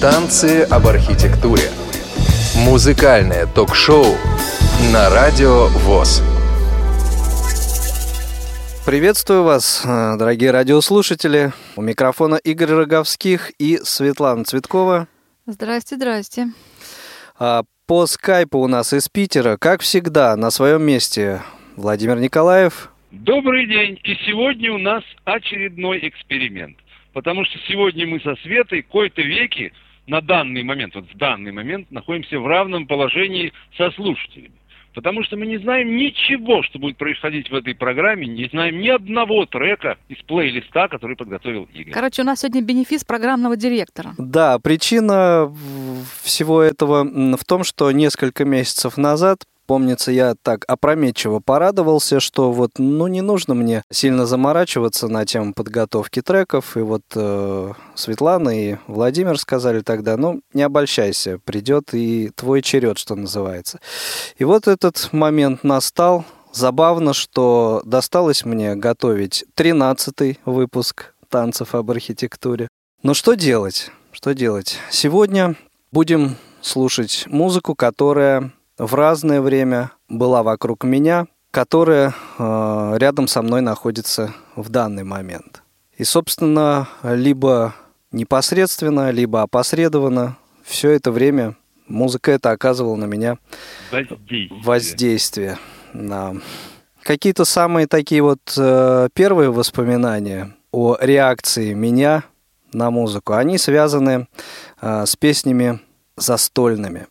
Танцы об архитектуре. Музыкальное ток-шоу на Радио ВОЗ. Приветствую вас, э, дорогие радиослушатели. У микрофона Игорь Роговских и Светлана Цветкова. Здрасте, здрасте. А по скайпу у нас из Питера, как всегда, на своем месте Владимир Николаев. Добрый день. И сегодня у нас очередной эксперимент. Потому что сегодня мы со Светой кое-то веки на данный момент, вот в данный момент, находимся в равном положении со слушателями. Потому что мы не знаем ничего, что будет происходить в этой программе, не знаем ни одного трека из плейлиста, который подготовил Игорь. Короче, у нас сегодня бенефис программного директора. Да, причина всего этого в том, что несколько месяцев назад Помнится, я так опрометчиво порадовался, что вот, ну, не нужно мне сильно заморачиваться на тему подготовки треков. И вот э, Светлана и Владимир сказали тогда, ну, не обольщайся, придет и твой черед, что называется. И вот этот момент настал. Забавно, что досталось мне готовить 13-й выпуск танцев об архитектуре. Но что делать? Что делать? Сегодня будем слушать музыку, которая в разное время была вокруг меня, которая э, рядом со мной находится в данный момент. И, собственно, либо непосредственно, либо опосредованно все это время музыка это оказывала на меня воздействие. воздействие да. Какие-то самые такие вот э, первые воспоминания о реакции меня на музыку, они связаны э, с песнями застольными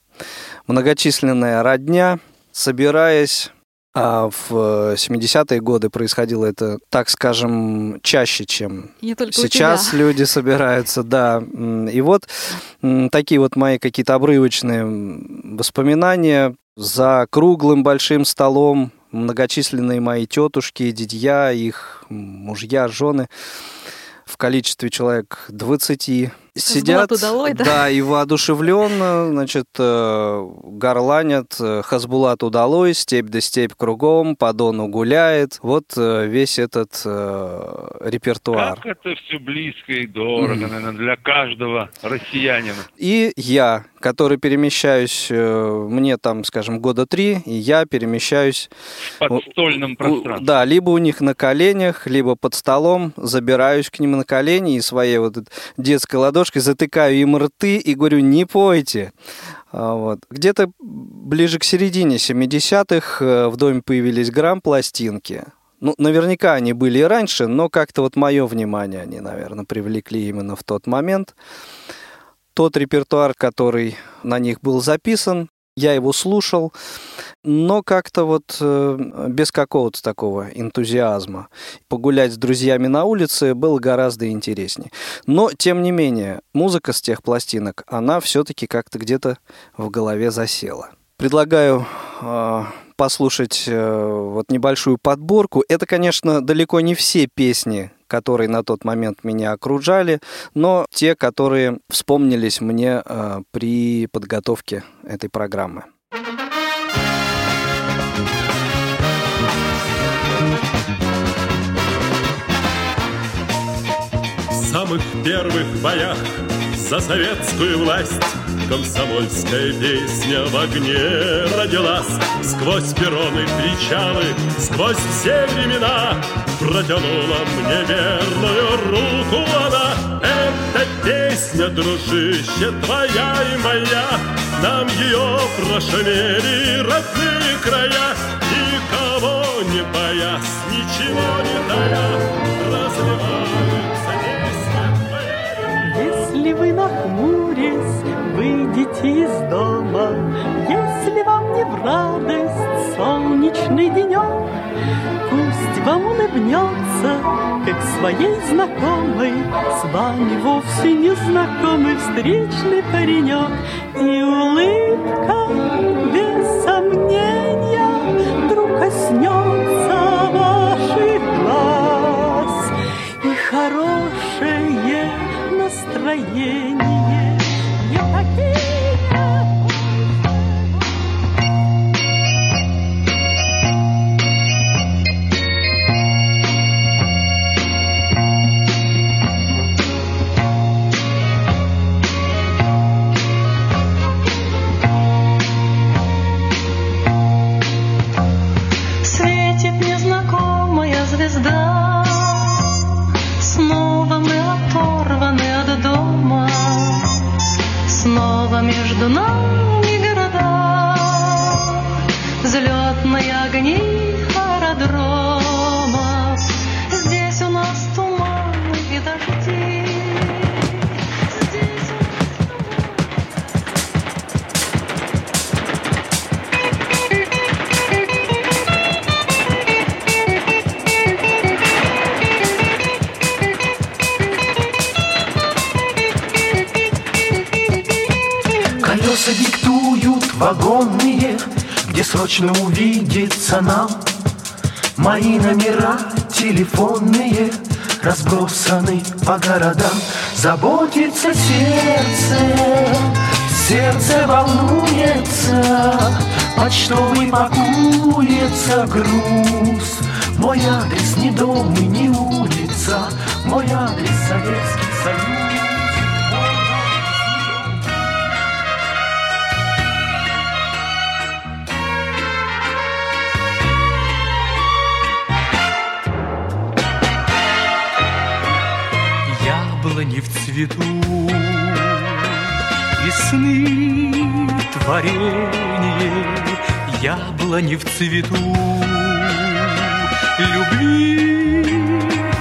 многочисленная родня, собираясь а в 70-е годы происходило это, так скажем, чаще, чем сейчас люди собираются, да. И вот такие вот мои какие-то обрывочные воспоминания. За круглым большим столом многочисленные мои тетушки, дядья, их мужья, жены. В количестве человек 20 сидят, удалой, да? да, и воодушевленно, значит, э, горланят э, Хасбулат удалой, степь да степь кругом, по Дону гуляет. Вот э, весь этот э, репертуар. Как это все близко и дорого, mm. наверное, для каждого россиянина. И я, который перемещаюсь, мне там, скажем, года три, и я перемещаюсь... В подстольном пространстве. Да, либо у них на коленях, либо под столом, забираюсь к ним на колени и своей вот детской ладошкой ладошкой затыкаю им рты и говорю, не пойте. А, вот. Где-то ближе к середине 70-х э, в доме появились грамм-пластинки. Ну, наверняка они были и раньше, но как-то вот мое внимание они, наверное, привлекли именно в тот момент. Тот репертуар, который на них был записан, я его слушал, но как-то вот э, без какого-то такого энтузиазма. Погулять с друзьями на улице было гораздо интереснее. Но, тем не менее, музыка с тех пластинок, она все-таки как-то где-то в голове засела. Предлагаю э, послушать э, вот небольшую подборку. Это, конечно, далеко не все песни, которые на тот момент меня окружали, но те, которые вспомнились мне э, при подготовке этой программы. Самых первых боях за советскую власть. Комсомольская песня в огне родилась. Сквозь перроны причалы, сквозь все времена Протянула мне верную руку она. Эта песня, дружище, твоя и моя Нам ее прошумели родные края. Никого не боясь, ничего не тая Разливаются Если вы нахмурясь выйдете из дома, Если вам не в радость солнечный денек, Пусть вам улыбнется, как своей знакомой, С вами вовсе незнакомый встречный паренек, И улыбка, без сомнения, Вдруг коснется 来一 где срочно увидеться нам. Мои номера телефонные разбросаны по городам. Заботится сердце, сердце волнуется, почтовый пакуется груз. Мой адрес не дом и не улица, мой адрес Советский Союз. Цвету Весны творение Яблони в цвету. Любви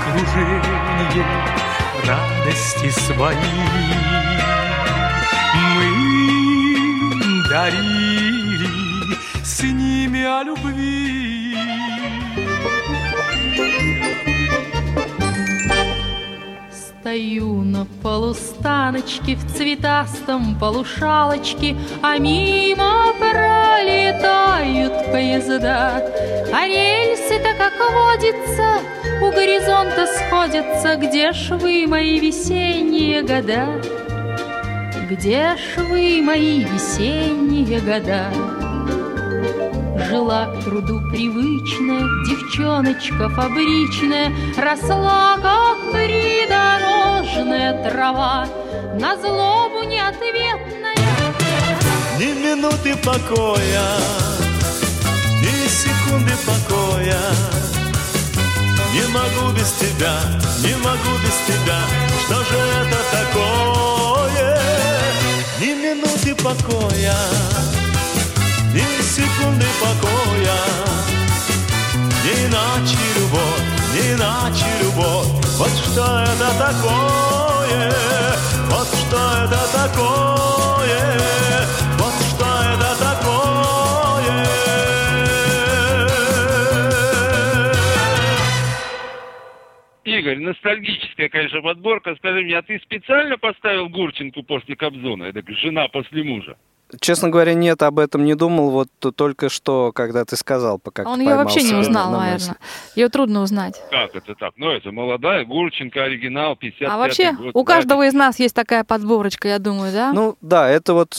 кружение Радости свои. Мы дарили С ними о любви. Стою на полустаночке в цветастом полушалочке, А мимо пролетают поезда. А рельсы-то, как водится, у горизонта сходятся, Где ж вы, мои весенние года? Где ж вы, мои весенние года? Жила к труду привычная, девчоночка фабричная, Росла, как придорожная трава, На злобу неответная. Ни минуты покоя, ни секунды покоя. Не могу без тебя, не могу без тебя. Что же это такое? Ни минуты покоя, ни секунды покоя. Не иначе любовь, иначе любовь. Вот что это такое, вот что это такое, вот что это такое. Игорь, ностальгическая, конечно, подборка. Скажи мне, а ты специально поставил Гурченку после Кобзона? Это жена после мужа. Честно говоря, нет, об этом не думал. Вот только что, когда ты сказал, пока Он ее вообще не узнал, наверное. Ее трудно узнать. Как это так? Ну, это молодая Гурченко, оригинал, 55 А вообще, год. у каждого из нас есть такая подборочка, я думаю, да? Ну да, это вот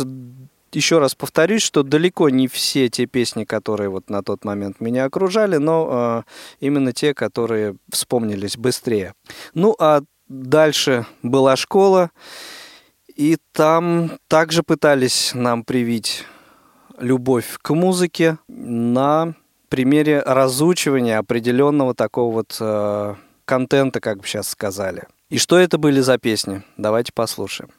еще раз повторюсь, что далеко не все те песни, которые вот на тот момент меня окружали, но э, именно те, которые вспомнились быстрее. Ну а дальше была школа, и там также пытались нам привить любовь к музыке на примере разучивания определенного такого вот э, контента, как бы сейчас сказали. И что это были за песни? Давайте послушаем.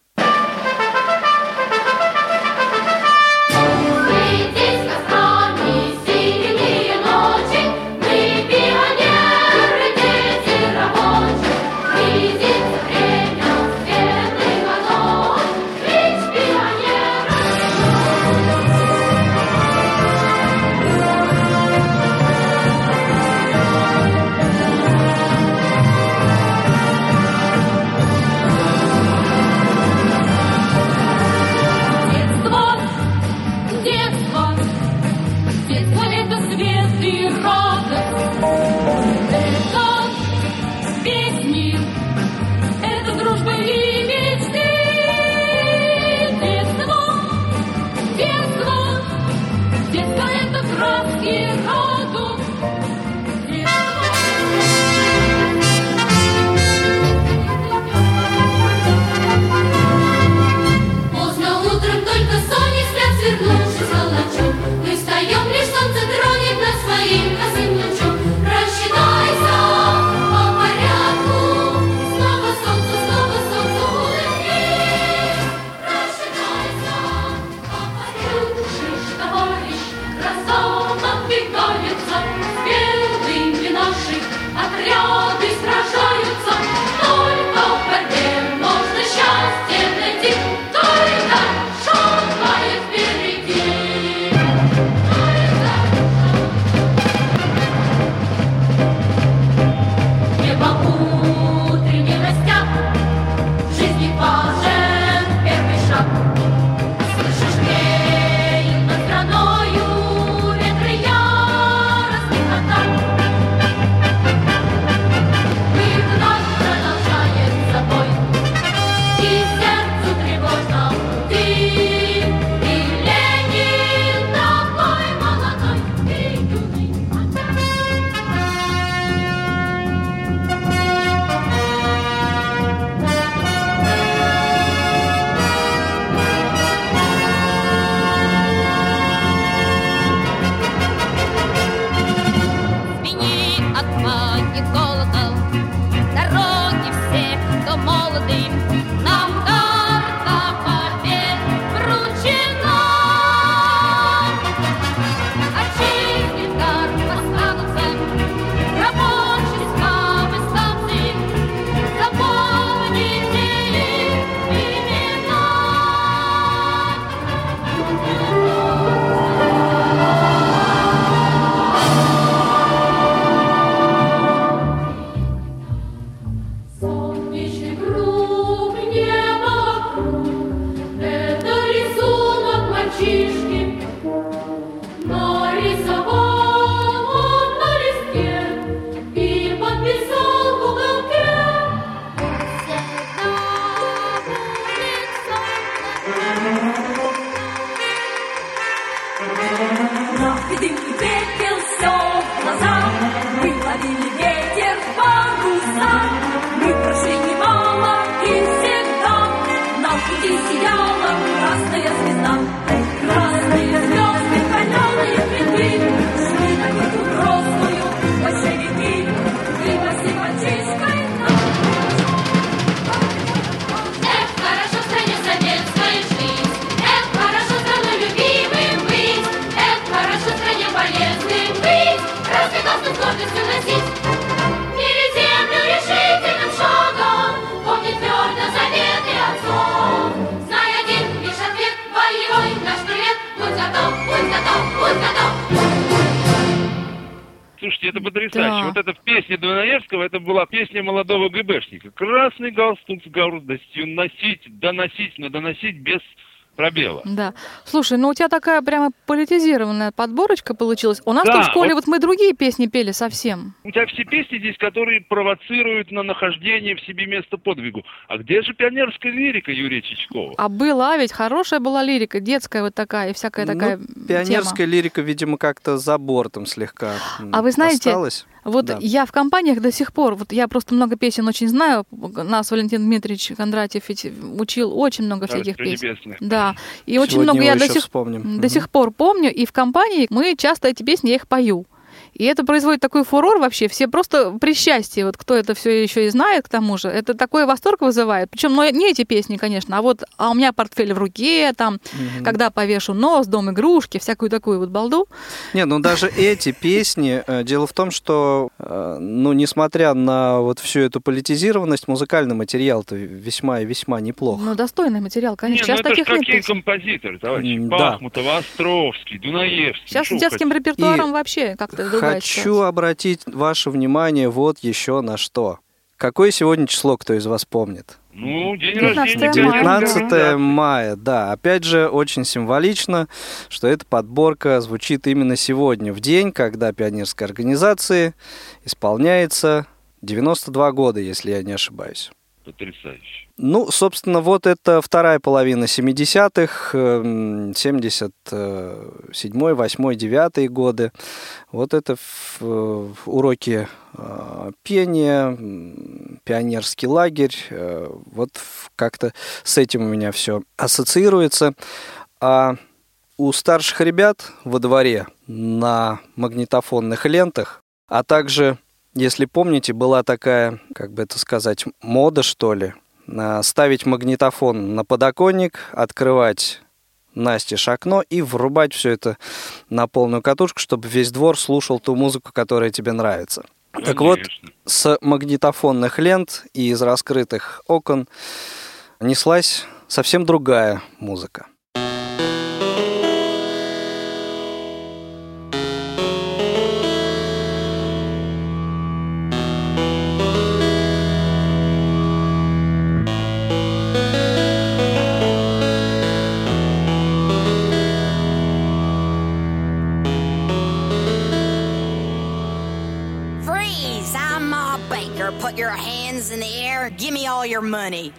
Песня молодого ГБшника. Красный галстук с гордостью носить, доносить, но доносить без пробела. Да. Слушай, ну у тебя такая прямо политизированная подборочка получилась. У нас Да, в школе вот- вот мы другие песни пели совсем. У тебя все песни здесь, которые провоцируют на нахождение в себе места подвигу. А где же пионерская лирика Юрия Чичкова? А была ведь хорошая была лирика, детская вот такая и всякая Ну, такая Пионерская тема. лирика, видимо, как-то за бортом слегка А вы знаете, осталась. Вот Да. я в компаниях до сих пор, вот я просто много песен очень знаю, нас Валентин Дмитриевич Кондратьев ведь учил очень много Царство всяких песен. Да, и очень Сегодня много его я до сих, вспомним. до сих пор помню, и в компании мы часто эти песни, я их пою. И это производит такой фурор вообще. Все просто при счастье, вот кто это все еще и знает, к тому же, это такой восторг вызывает. Причем ну, не эти песни, конечно, а вот а у меня портфель в руке, там, когда повешу нос, дом игрушки, всякую такую вот балду. Не, ну даже эти песни, э, дело в том, что, э, ну, несмотря на вот всю эту политизированность, музыкальный материал-то весьма и весьма неплох. Ну, достойный материал, Не, конечно. ну Сейчас это ж таких нет какие песен. композиторы, товарищи. Да. Бахмутова, Островский, Дунаевский. Сейчас с детским репертуаром И вообще как-то другая Хочу обратить ваше внимание вот еще на что. Какое сегодня число, кто из вас помнит? Ну, день 19 рождения. мая. пионерской 19 организации. мая, да. Опять же, очень символично, что эта подборка звучит именно сегодня, в день, когда пионерской организации исполняется 92 года, если я не ошибаюсь. Потрясающе. Ну, собственно, вот это вторая половина 70-х, эм, 77-й, 8-й, 9 годы. Вот это э, уроки э, пения, пионерский лагерь. э, Вот как-то с этим у меня все ассоциируется. А у старших ребят во дворе на магнитофонных лентах, а также, если помните, была такая, как бы это сказать, мода, что ли, ставить магнитофон на подоконник, открывать настежь окно и врубать все это на полную катушку, чтобы весь двор слушал ту музыку, которая тебе нравится. Так вот, Конечно. с магнитофонных лент и из раскрытых окон неслась совсем другая музыка. Your money.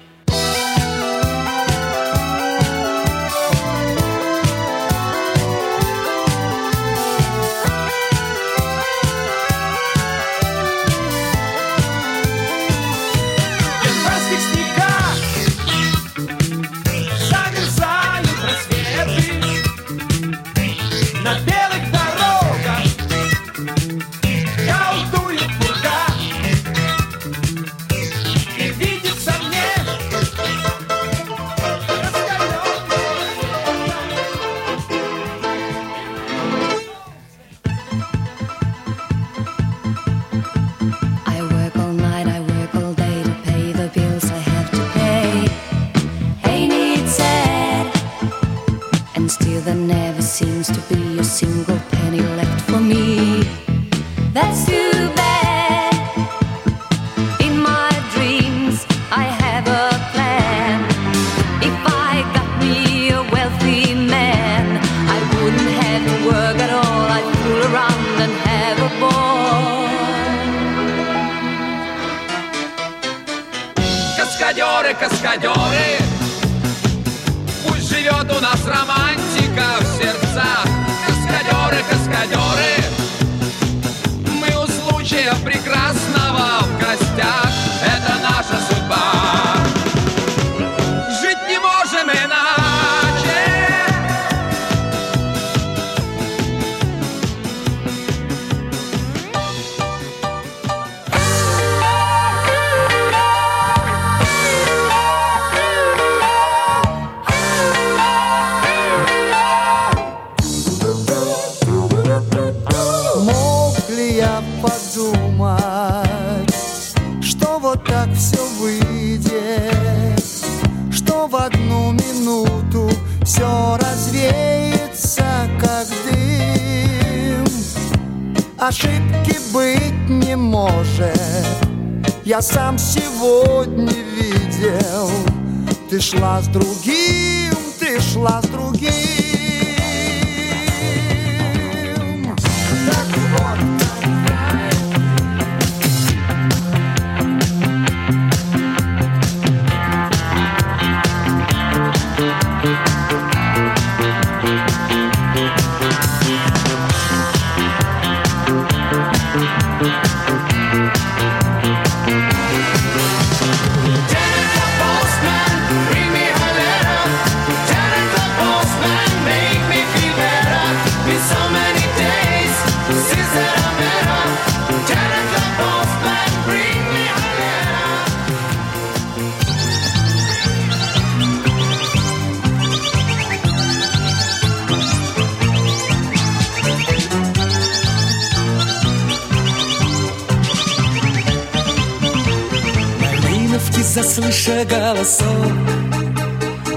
Заслыша голосок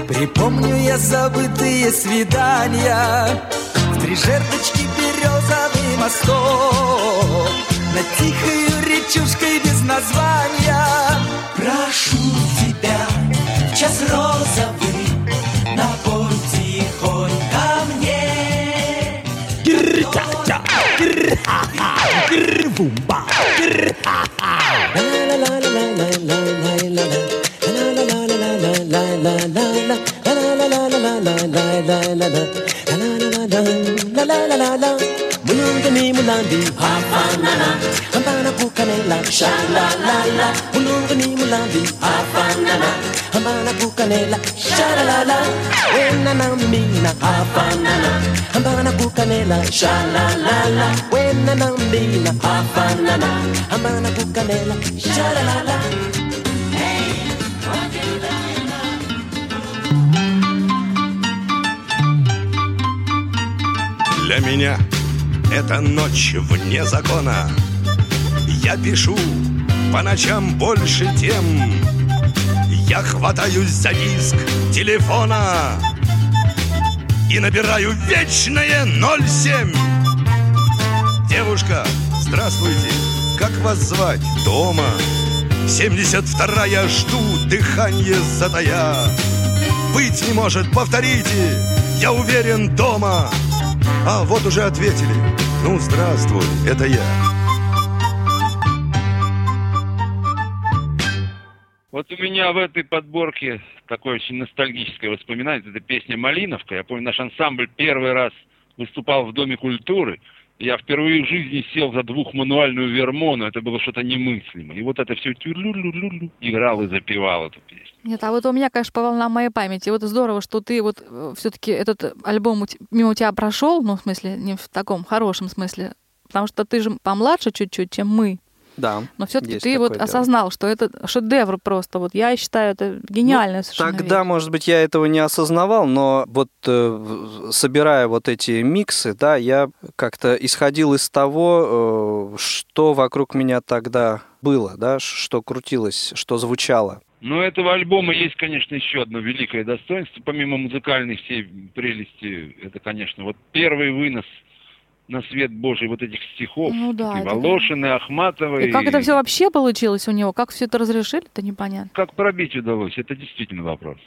Припомню я забытые свидания В три жердочки березовый мосток Над тихою речушкой без названия Прошу тебя, в час розовый, напой тихонько мне. Гир-ка-ка, гир-ха-ха, гир-бумба, гир-ха-ха. Shalalala Mulungani mulandi hafanana Hambana kukanela shalalala Wena na mina hafanana Hambana kukanela shalalala Wena na mina hafanana Hambana kukanela shalalala Для меня это ночь вне закона Я пишу по ночам больше тем. Я хватаюсь за диск телефона И набираю вечное 07 Девушка, здравствуйте, как вас звать? Дома. 72-я жду, дыхание затая. Быть не может, повторите, я уверен, дома. А вот уже ответили, ну здравствуй, это я Вот у меня в этой подборке такое очень ностальгическое воспоминание. Это песня «Малиновка». Я помню, наш ансамбль первый раз выступал в Доме культуры. Я впервые в жизни сел за двухмануальную вермону. Это было что-то немыслимое. И вот это все играл и запевал эту песню. Нет, а вот у меня, конечно, по волнам моей памяти. Вот здорово, что ты вот все-таки этот альбом мимо тебя прошел, ну, в смысле, не в таком хорошем смысле, потому что ты же помладше чуть-чуть, чем мы. Да. Но все-таки ты вот дело. осознал, что это шедевр просто. Вот я считаю, это гениальная совершенно Тогда, вещь. может быть, я этого не осознавал, но вот э, собирая вот эти миксы, да, я как-то исходил из того, э, что вокруг меня тогда было, да, что крутилось, что звучало. Но у этого альбома есть, конечно, еще одно великое достоинство. Помимо музыкальной всей прелести, это, конечно, вот первый вынос на свет Божий вот этих стихов. Ну да, Такие это да. Волошины, Ахматовой. И как это все вообще получилось у него? Как все это разрешили, это непонятно. Как пробить удалось? Это действительно вопрос.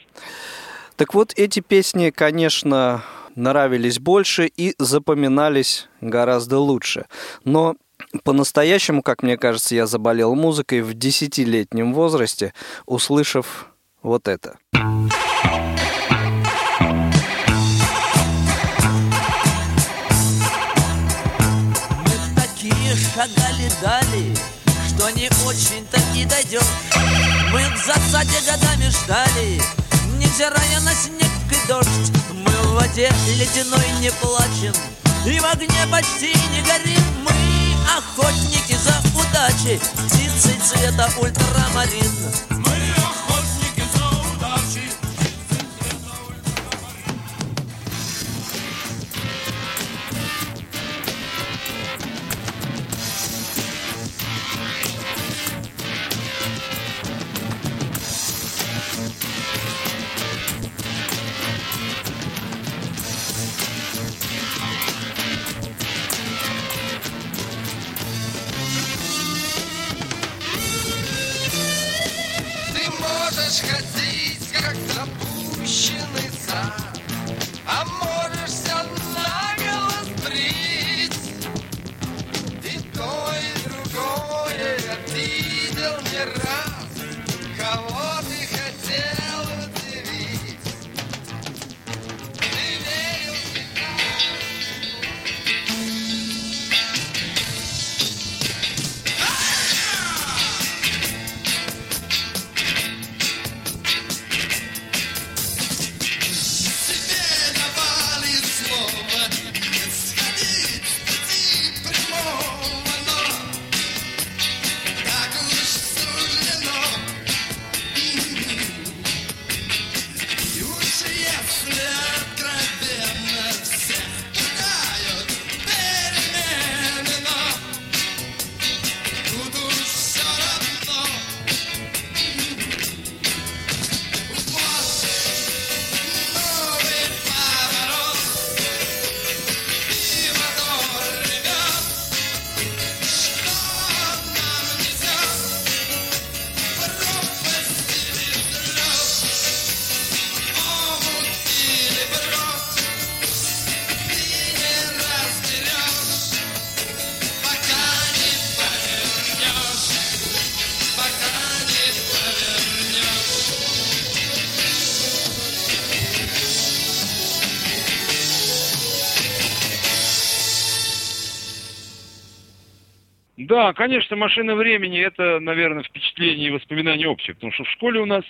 Так вот, эти песни, конечно, нравились больше и запоминались гораздо лучше. Но по-настоящему, как мне кажется, я заболел музыкой в десятилетнем возрасте, услышав вот это. Шагали дали, что не очень-то и дойдем. Мы в засаде годами ждали, невзирая на снег и дождь. Мы в воде ледяной не плачем, и в огне почти не горим. Мы охотники за удачей, птицы цвета ультрамарин. Да, конечно, машина времени это, наверное, впечатление и воспоминания общие, потому что в школе у нас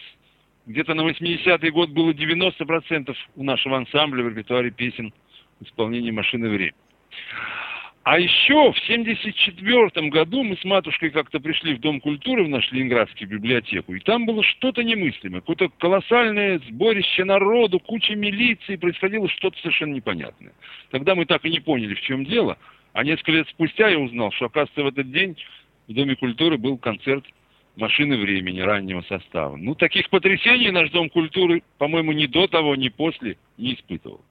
где-то на 80-й год было 90% у нашего ансамбля в репертуаре песен в исполнении машины времени. А еще в 74 году мы с матушкой как-то пришли в Дом культуры в нашу Ленинградскую библиотеку, и там было что-то немыслимое, какое-то колоссальное сборище народу, куча милиции, происходило что-то совершенно непонятное. Тогда мы так и не поняли, в чем дело, а несколько лет спустя я узнал, что, оказывается, в этот день в Доме культуры был концерт машины времени раннего состава. Ну, таких потрясений наш Дом культуры, по-моему, ни до того, ни после не испытывал.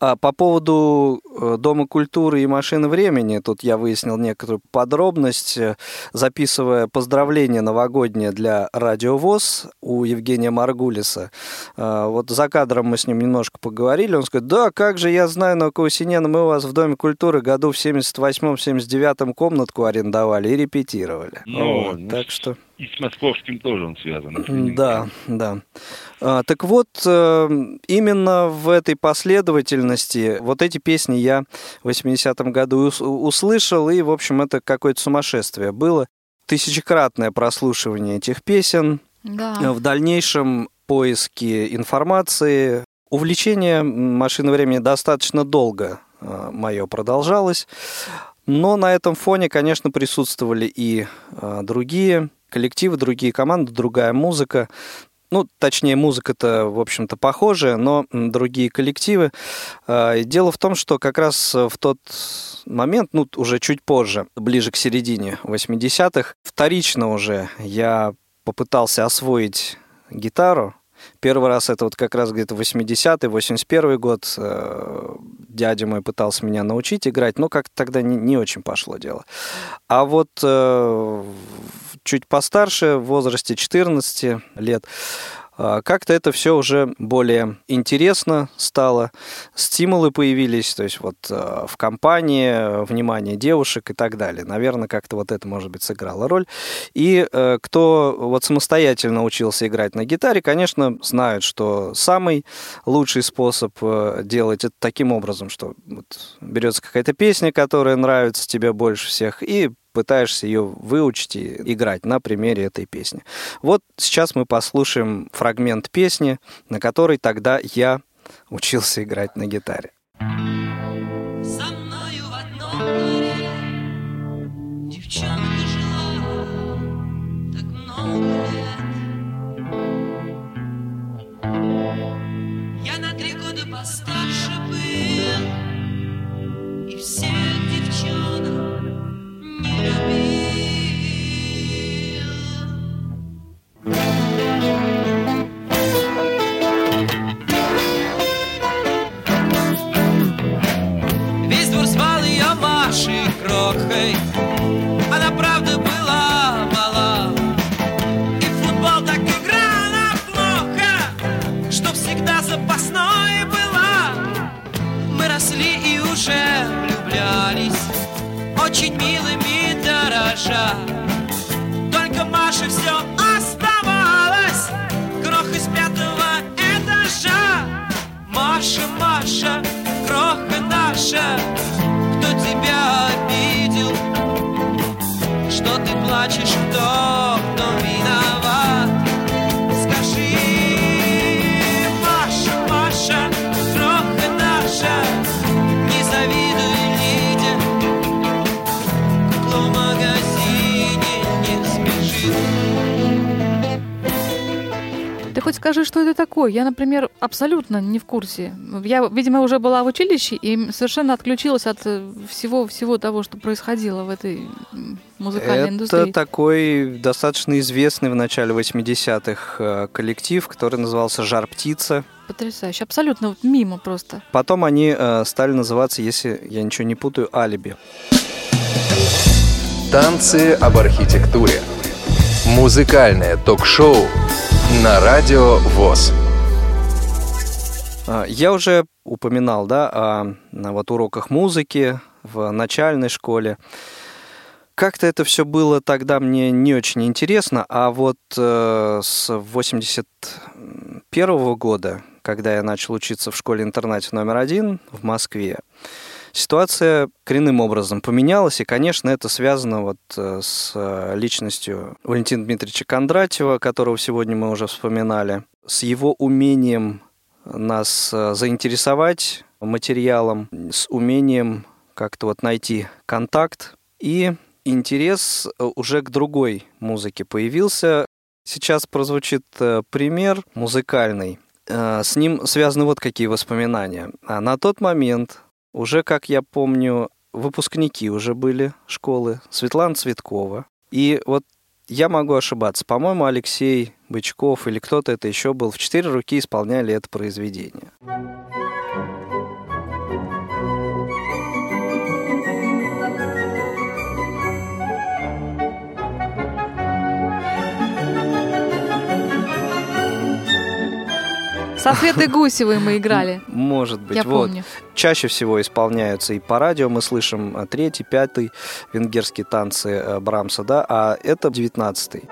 А по поводу э, Дома культуры и машины времени, тут я выяснил некоторую подробность, э, записывая поздравление новогоднее для Радио ВОЗ у Евгения Маргулиса. Э, Вот за кадром мы с ним немножко поговорили, он сказал, да, как же я знаю, на Каусиняна, мы у вас в Доме культуры году в 78-79 комнатку арендовали и репетировали. Ну, Вот, ну, так что... И с московским тоже он связан. Да, да. А, так вот, э, именно в этой последовательности вот эти песни я в 80-м году ус- услышал, и, в общем, это какое-то сумасшествие было. Тысячекратное прослушивание этих песен. Да. В дальнейшем поиски информации. Увлечение машины времени достаточно долго мое продолжалось. Но на этом фоне, конечно, присутствовали и а, другие коллективы, другие команды, другая музыка. Ну, точнее, музыка-то, в общем-то, похожая, но другие коллективы. А, Дело в том, что как раз в тот момент, ну, уже чуть позже, ближе к середине 80-х, вторично уже я попытался освоить гитару. Первый раз это вот как раз где-то 80-й, 81 год. Э, Дядя мой пытался меня научить играть, но как-то тогда не, не очень пошло дело. А вот э, чуть постарше, в возрасте 14 лет, как-то это все уже более интересно стало, стимулы появились, то есть вот э, в компании, внимание девушек и так далее. Наверное, как-то вот это, может быть, сыграло роль. И э, кто вот самостоятельно учился играть на гитаре, конечно, знают, что самый лучший способ э, делать это таким образом, что вот берется какая-то песня, которая нравится тебе больше всех, и пытаешься ее выучить и играть на примере этой песни. Вот сейчас мы послушаем фрагмент песни, на которой тогда я учился играть на гитаре. Абсолютно не в курсе. Я, видимо, уже была в училище и совершенно отключилась от э, всего, всего того, что происходило в этой музыкальной Это индустрии. такой достаточно известный в начале 80-х э, коллектив, который назывался «Жар птица». Потрясающе. Абсолютно вот мимо просто. Потом они э, стали называться, если я ничего не путаю, «Алиби». Танцы об архитектуре. Музыкальное ток-шоу на радио ВОЗ. А, Я уже упоминал, да, о вот уроках музыки в начальной школе. Как-то это все было тогда мне не очень интересно, а вот э, с 81 года, когда я начал учиться в школе-интернате номер один в Москве, ситуация коренным образом поменялась, и, конечно, это связано вот э, с личностью Валентина Дмитриевича Кондратьева, которого сегодня мы уже вспоминали, с его умением нас э, заинтересовать материалом, с умением как-то вот найти контакт и интерес э, уже к другой музыке появился. Сейчас прозвучит э, пример музыкальный. С ним связаны вот какие воспоминания. А На тот момент, уже, как я помню, выпускники уже были школы, Светлана Цветкова. И вот я могу ошибаться. По-моему, Алексей Бычков или кто-то это еще был. В четыре руки исполняли это произведение. Со Светой Гусевой мы играли. Может быть, Я вот. помню. Чаще всего исполняются и по радио мы слышим э, третий, пятый венгерские танцы э, Брамса, да, а это девятнадцатый.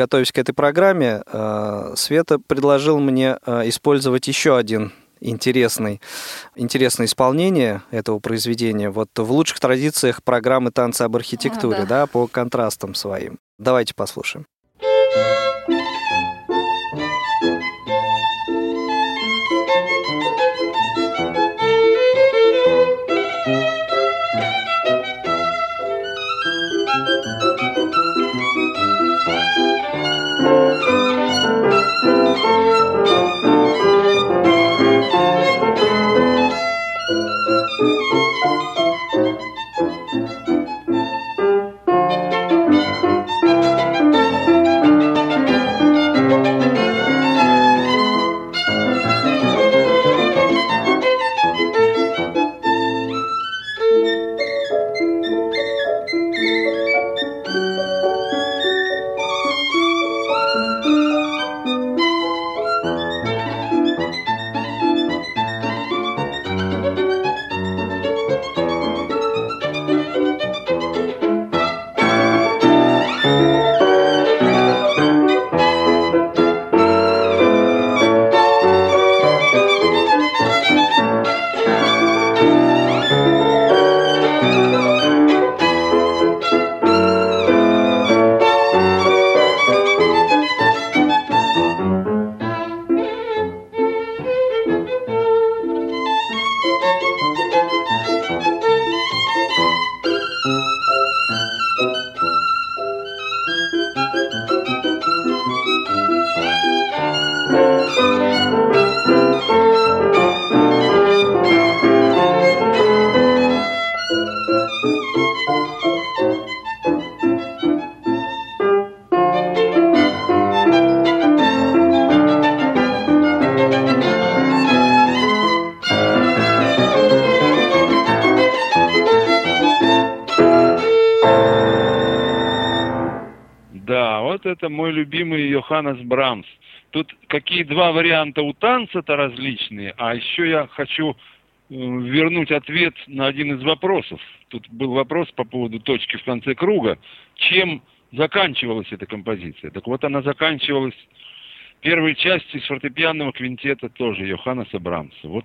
Готовясь к этой программе, э, Света предложил мне э, использовать еще один интересный, интересное исполнение этого произведения вот в лучших традициях программы «Танцы об архитектуре», А, да. да, по контрастам своим. Давайте послушаем. Это мой любимый Йоханнес Брамс. Тут какие два варианта у танца-то различные, а еще я хочу вернуть ответ на один из вопросов. Тут был вопрос по поводу точки в конце круга. Чем заканчивалась эта композиция? Так вот, она заканчивалась первой частью с фортепианного квинтета тоже Йоханнеса Брамса. Вот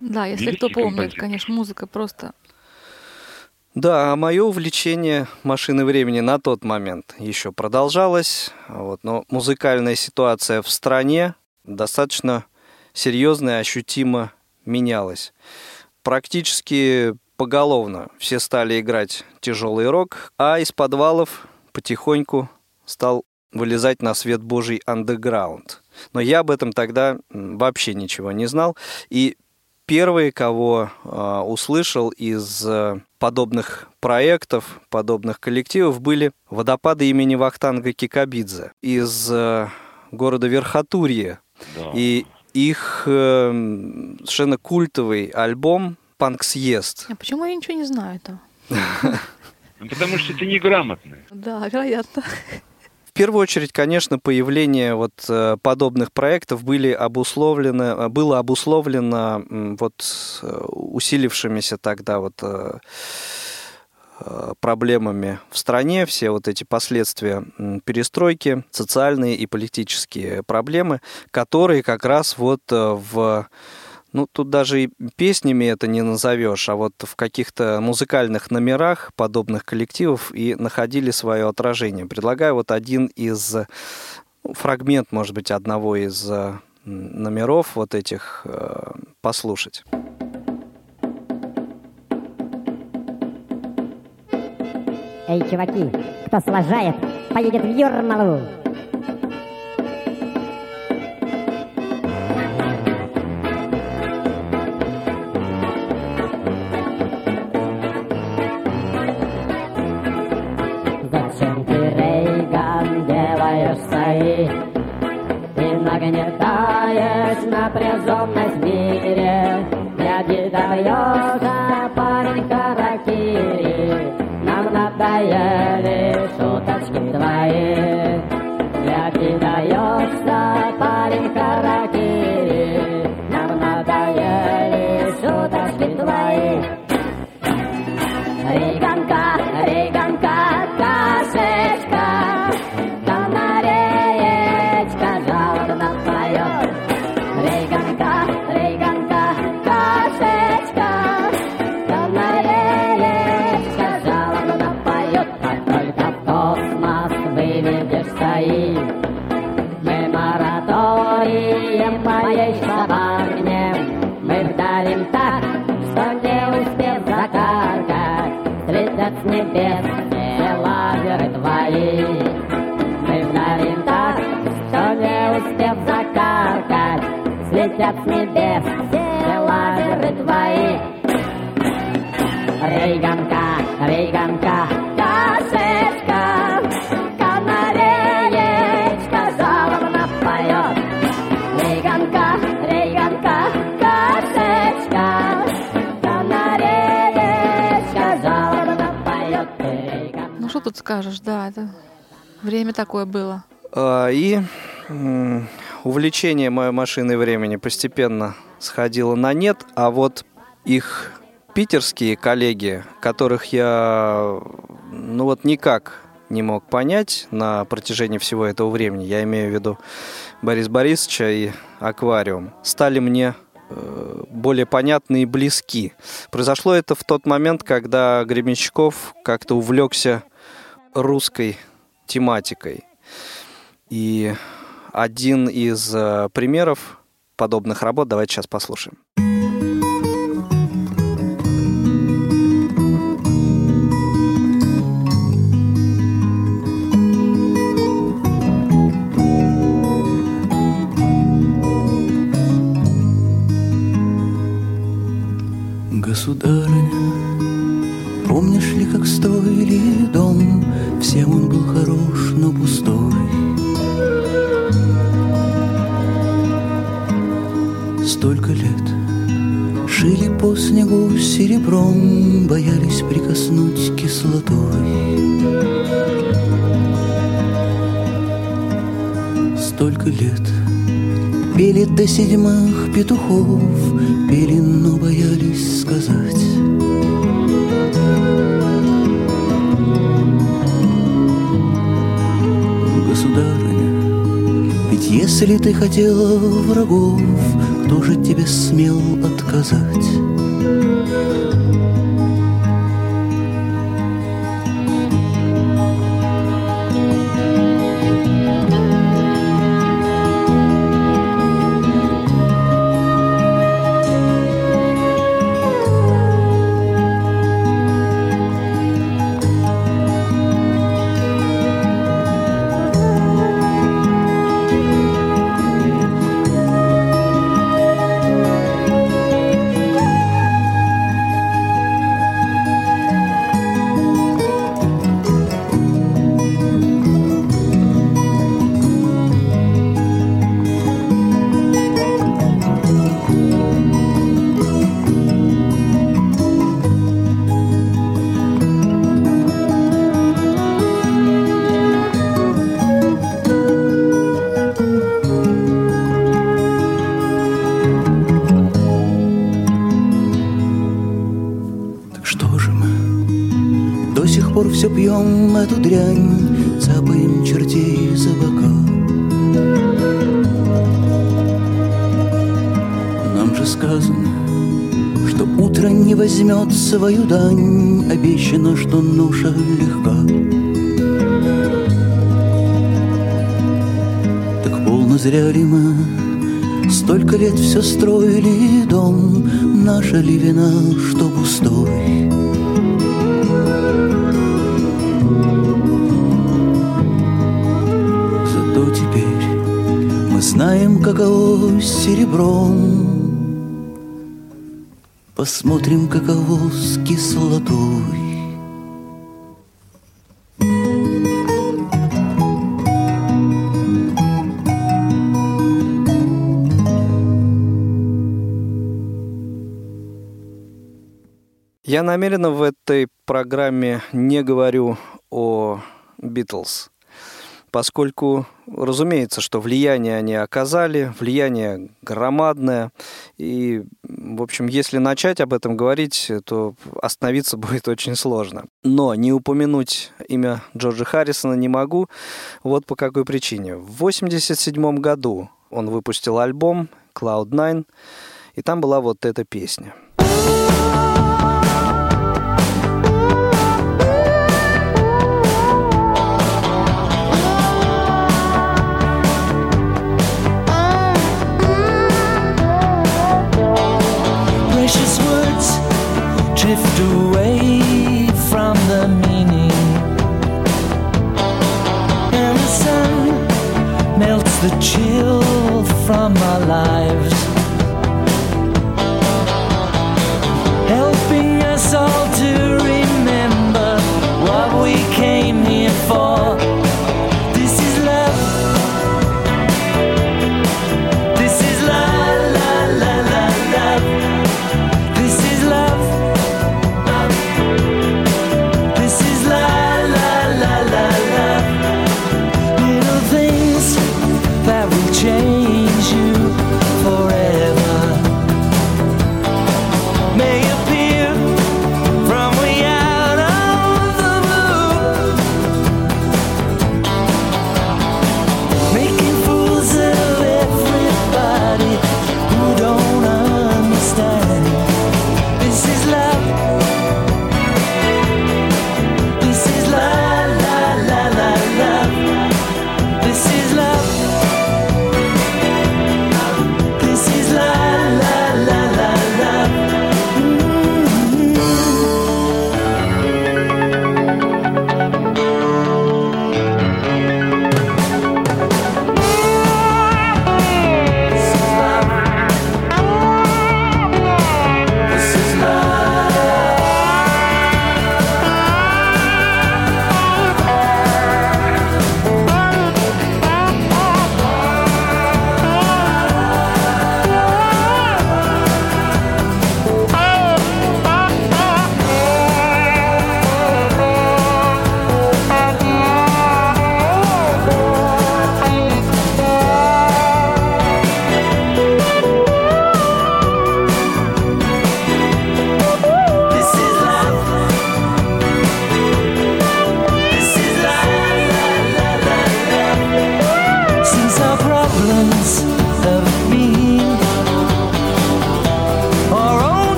Да, если кто помнит, композитор. конечно, музыка просто... Да, а мое увлечение машины времени на тот момент еще продолжалось, вот, но музыкальная ситуация в стране достаточно серьезно и ощутимо менялась. Практически поголовно все стали играть тяжелый рок, а из подвалов потихоньку стал вылезать на свет Божий андеграунд. Но я об этом тогда вообще ничего не знал. И первые, кого э, услышал из э, подобных проектов, подобных коллективов, были водопады имени Вахтанга Кикабидзе из э, города Верхотурье. Да. И их э, совершенно культовый альбом «Панк съест». А почему я ничего не знаю там? Ну, Потому что ты неграмотный. Да, вероятно. Первую очередь, конечно, появление вот э, подобных проектов были обусловлено, э, было обусловлено вот э, усилившимися тогда вот проблемами в стране, все вот эти последствия перестройки, социальные и политические проблемы, которые как раз вот в ну, тут даже и песнями это не назовешь, а вот в каких-то музыкальных номерах подобных коллективов и находили свое отражение. Предлагаю вот один из, ну, фрагмент, может быть, одного из э, номеров вот этих э, послушать. Эй, чуваки, кто сложает, поедет в Юрмалу. Yeah. Слетят с небес все лазеры твои. Рейганка, Рейганка, кашечка, канареечка жалобно поет. Рейганка, Рейганка, кашечка, канареечка жалобно поет. Рейганка. Ну что тут скажешь, да, это время такое было. А, И увлечение моей машиной времени постепенно сходило на нет, а вот их питерские коллеги, которых я ну вот никак не мог понять на протяжении всего этого времени, я имею в виду Борис Борисовича и Аквариум, стали мне э, более понятны и близки. Произошло это в тот момент, когда Гребенщиков как-то увлекся русской тематикой. И один из э, примеров подобных работ давайте сейчас послушаем. Государыня, помнишь ли, как строили дом? Всем он был хорош, но пустой. Столько лет шили по снегу серебром, боялись прикоснуть кислотой. столько лет Пели до седьмых петухов Пели, но боялись сказать Государыня, ведь если ты хотела врагов Кто же тебе смел отказать? Пьем эту дрянь, цапаем чертей за бока? Нам же сказано, что утро не возьмет свою дань, обещано, что ноша легка. Так полно зря ли мы Столько лет все строили дом, наша ли вина, что пустой? Знаем, каково серебром. Посмотрим, каково с кислотой. Я намеренно в этой программе не говорю о Битлз, поскольку, разумеется, что влияние они оказали, влияние громадное, и, в общем, если начать об этом говорить, то остановиться будет очень сложно. Но не упомянуть имя Джорджа Харрисона не могу, вот по какой причине. В 1987 году он выпустил альбом Cloud Nine, и там была вот эта песня – drift away from the meaning, and the sun melts the chill from our lives, helping us all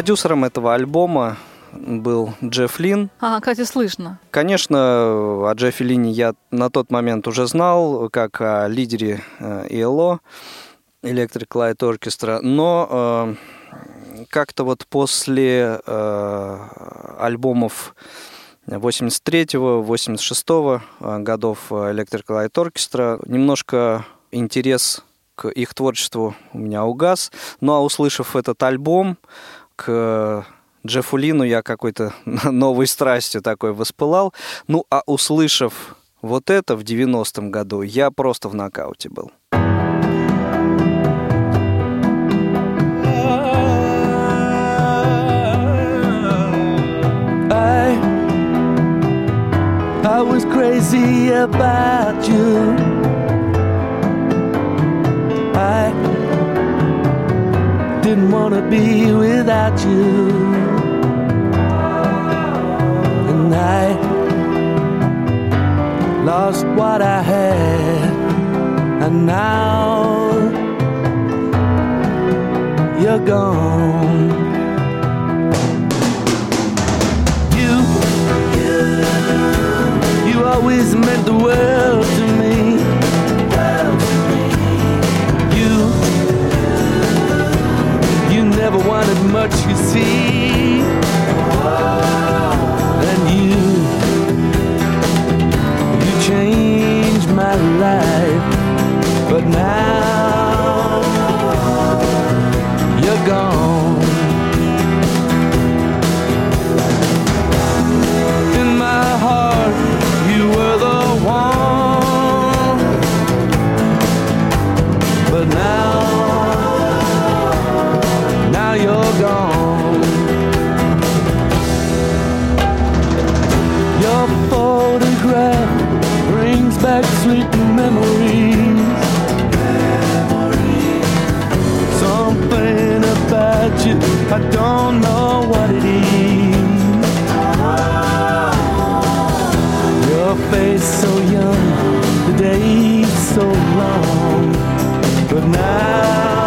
Продюсером этого альбома был Джефф Лин. Ага, кстати, слышно. Конечно, о Джеффе Лине я на тот момент уже знал, как о лидере э, ELO, Electric Light Orchestra, но э, как-то вот после э, альбомов 83-го, 86-го э, годов Electric Light Orchestra немножко интерес к их творчеству у меня угас. Ну а услышав этот альбом, к Джеффу Лину я какой-то новой страстью такой воспылал. Ну, а услышав вот это в 90-м году, я просто в нокауте был. I I was crazy about you. I didn't want to be without you. And I lost what I had. And now you're gone. Always meant the world never wanted much, you see. And you, you changed my life, but now Your face so young, the days so long, but now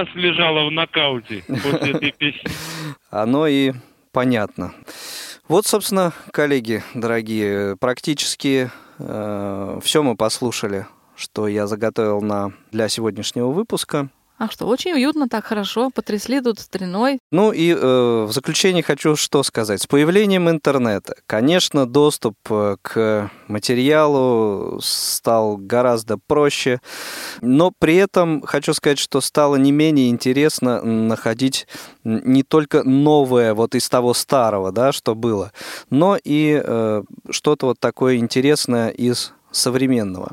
нас лежало в нокауте после этой песни. Оно и понятно. Вот, собственно, коллеги дорогие, практически все мы послушали, что я заготовил на, для сегодняшнего выпуска. А что, очень уютно, так хорошо, потрясли тут стариной. Ну и э, в заключение хочу что сказать. С появлением интернета, конечно, доступ э, к материалу стал гораздо проще, но при этом хочу сказать, что стало не менее интересно находить не только новое вот из того старого, да, что было, но и э, что-то вот такое интересное из современного.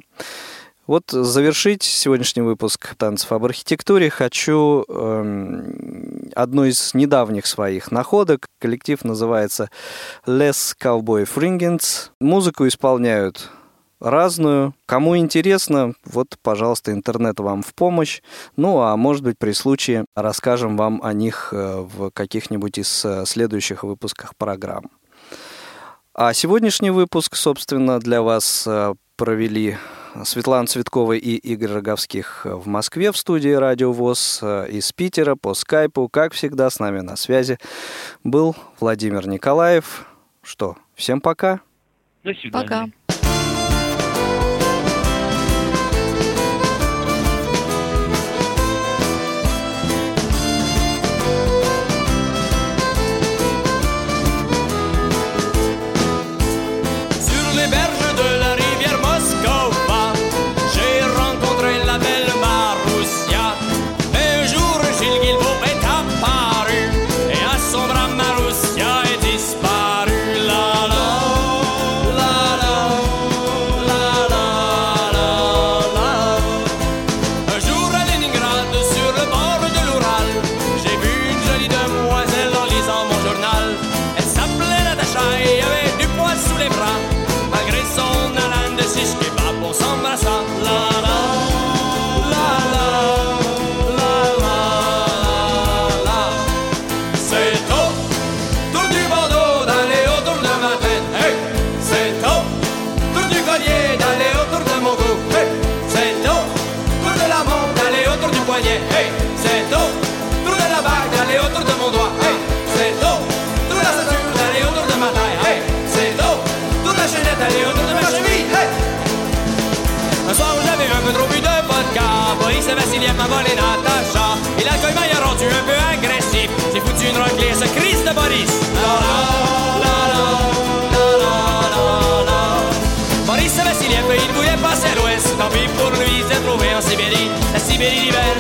Вот завершить сегодняшний выпуск «Танцев об архитектуре» хочу э, одной из недавних своих находок. Коллектив называется Les Cowboy Fringants. Музыку исполняют разную. Кому интересно, вот, пожалуйста, интернет вам в помощь. Ну, а может быть, при случае расскажем вам о них э, в каких-нибудь из э, следующих выпусках программ. А сегодняшний выпуск, собственно, для вас э, провели Светлана Цветкова и Игорь Роговских в Москве в студии Радио ВОЗ. Из Питера по скайпу, как всегда, с нами на связи был Владимир Николаев. Что, всем пока. До свидания. Пока.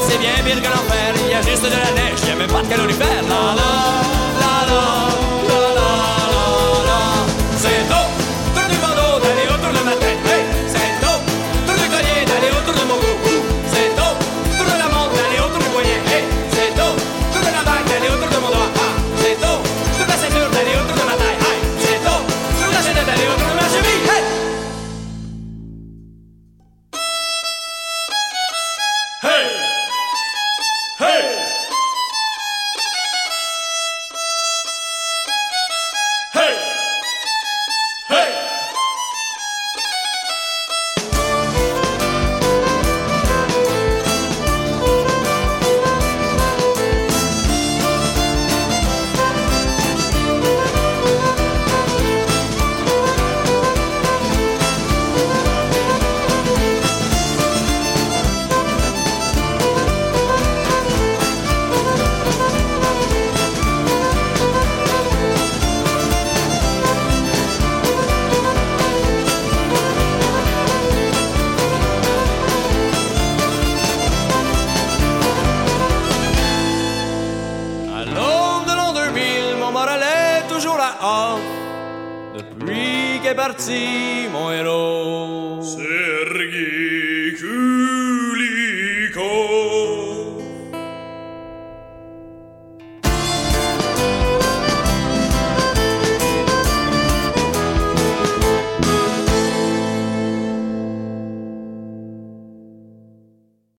C'est bien pire que l'enfer Il y a juste de la neige, il y a même pas de calorifère. La la, la la,